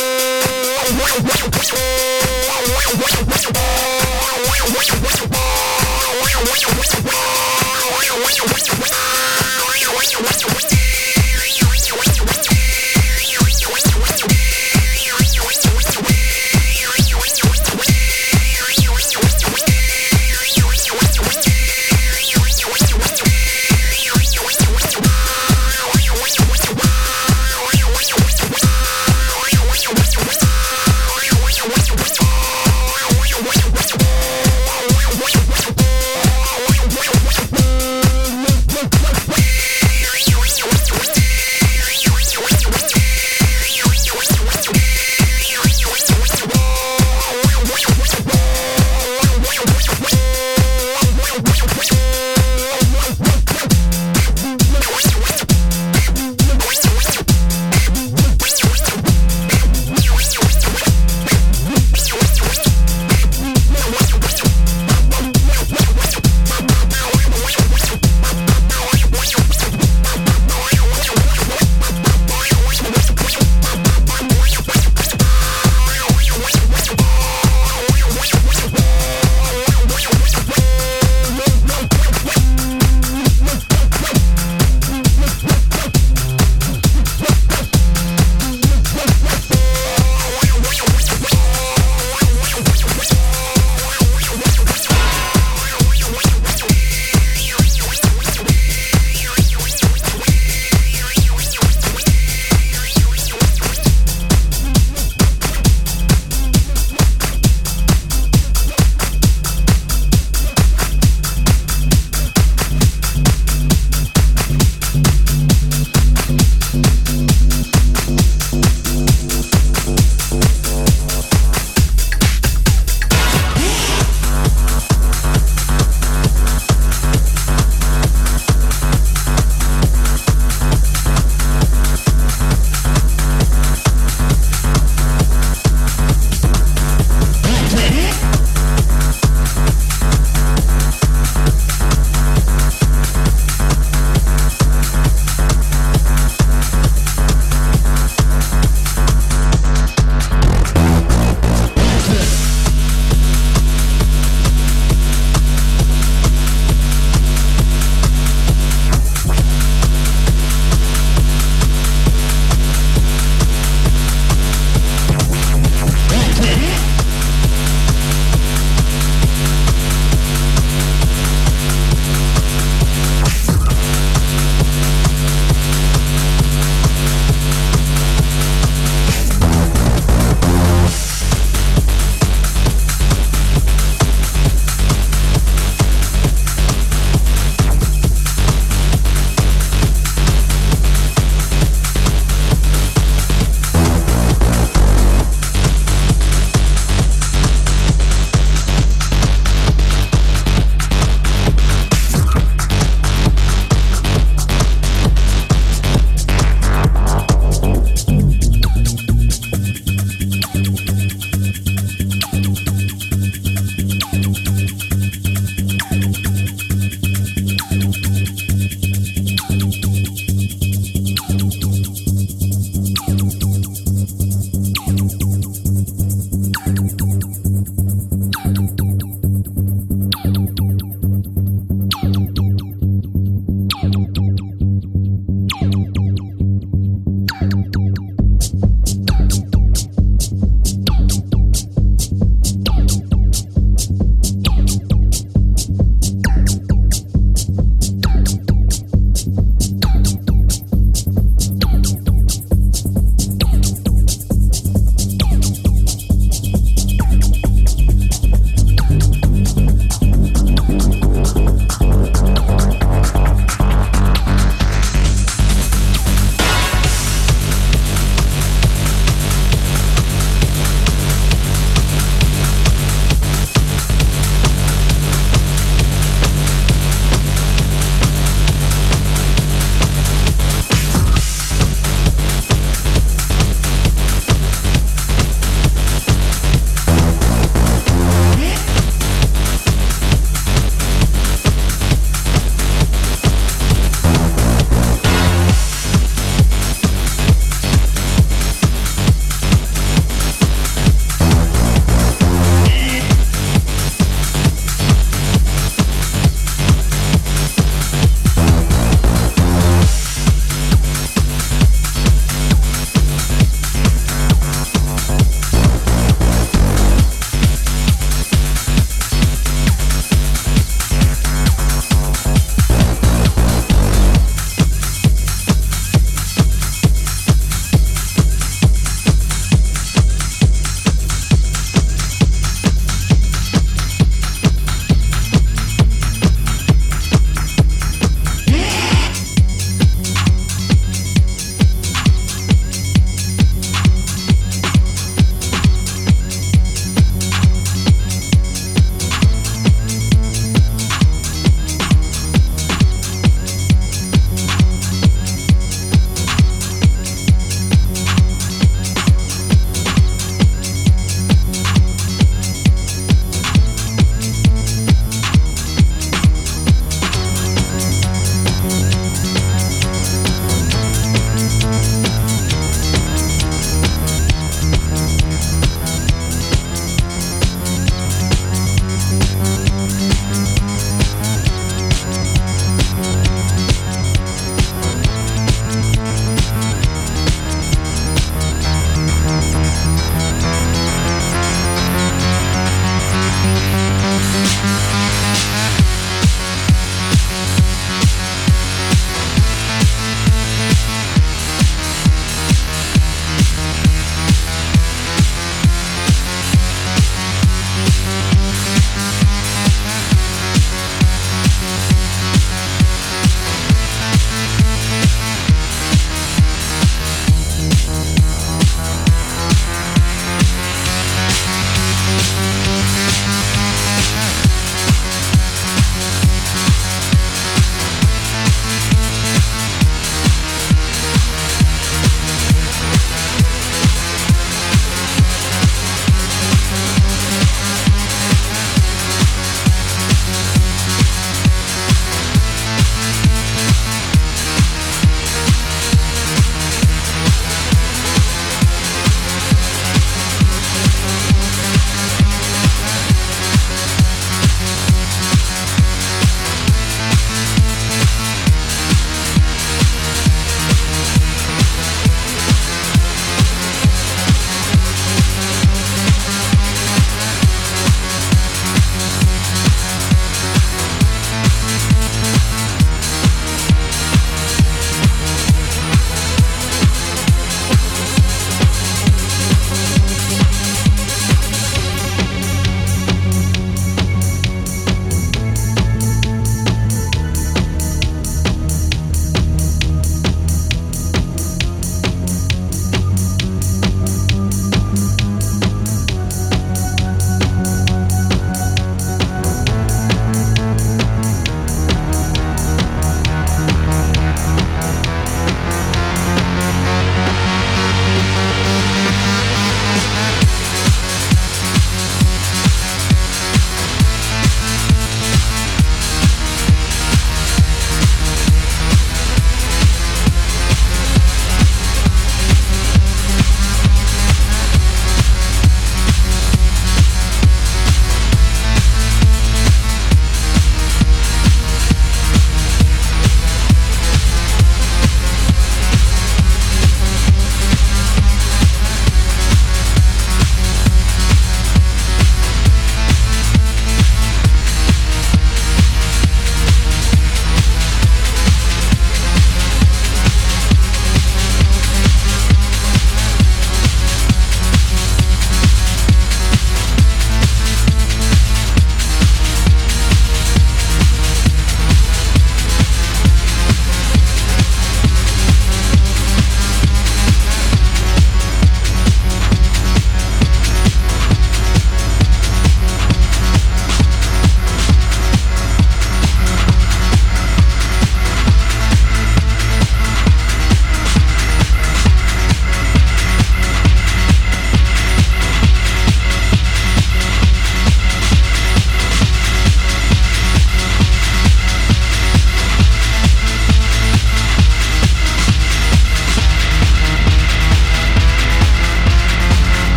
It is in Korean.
Wow.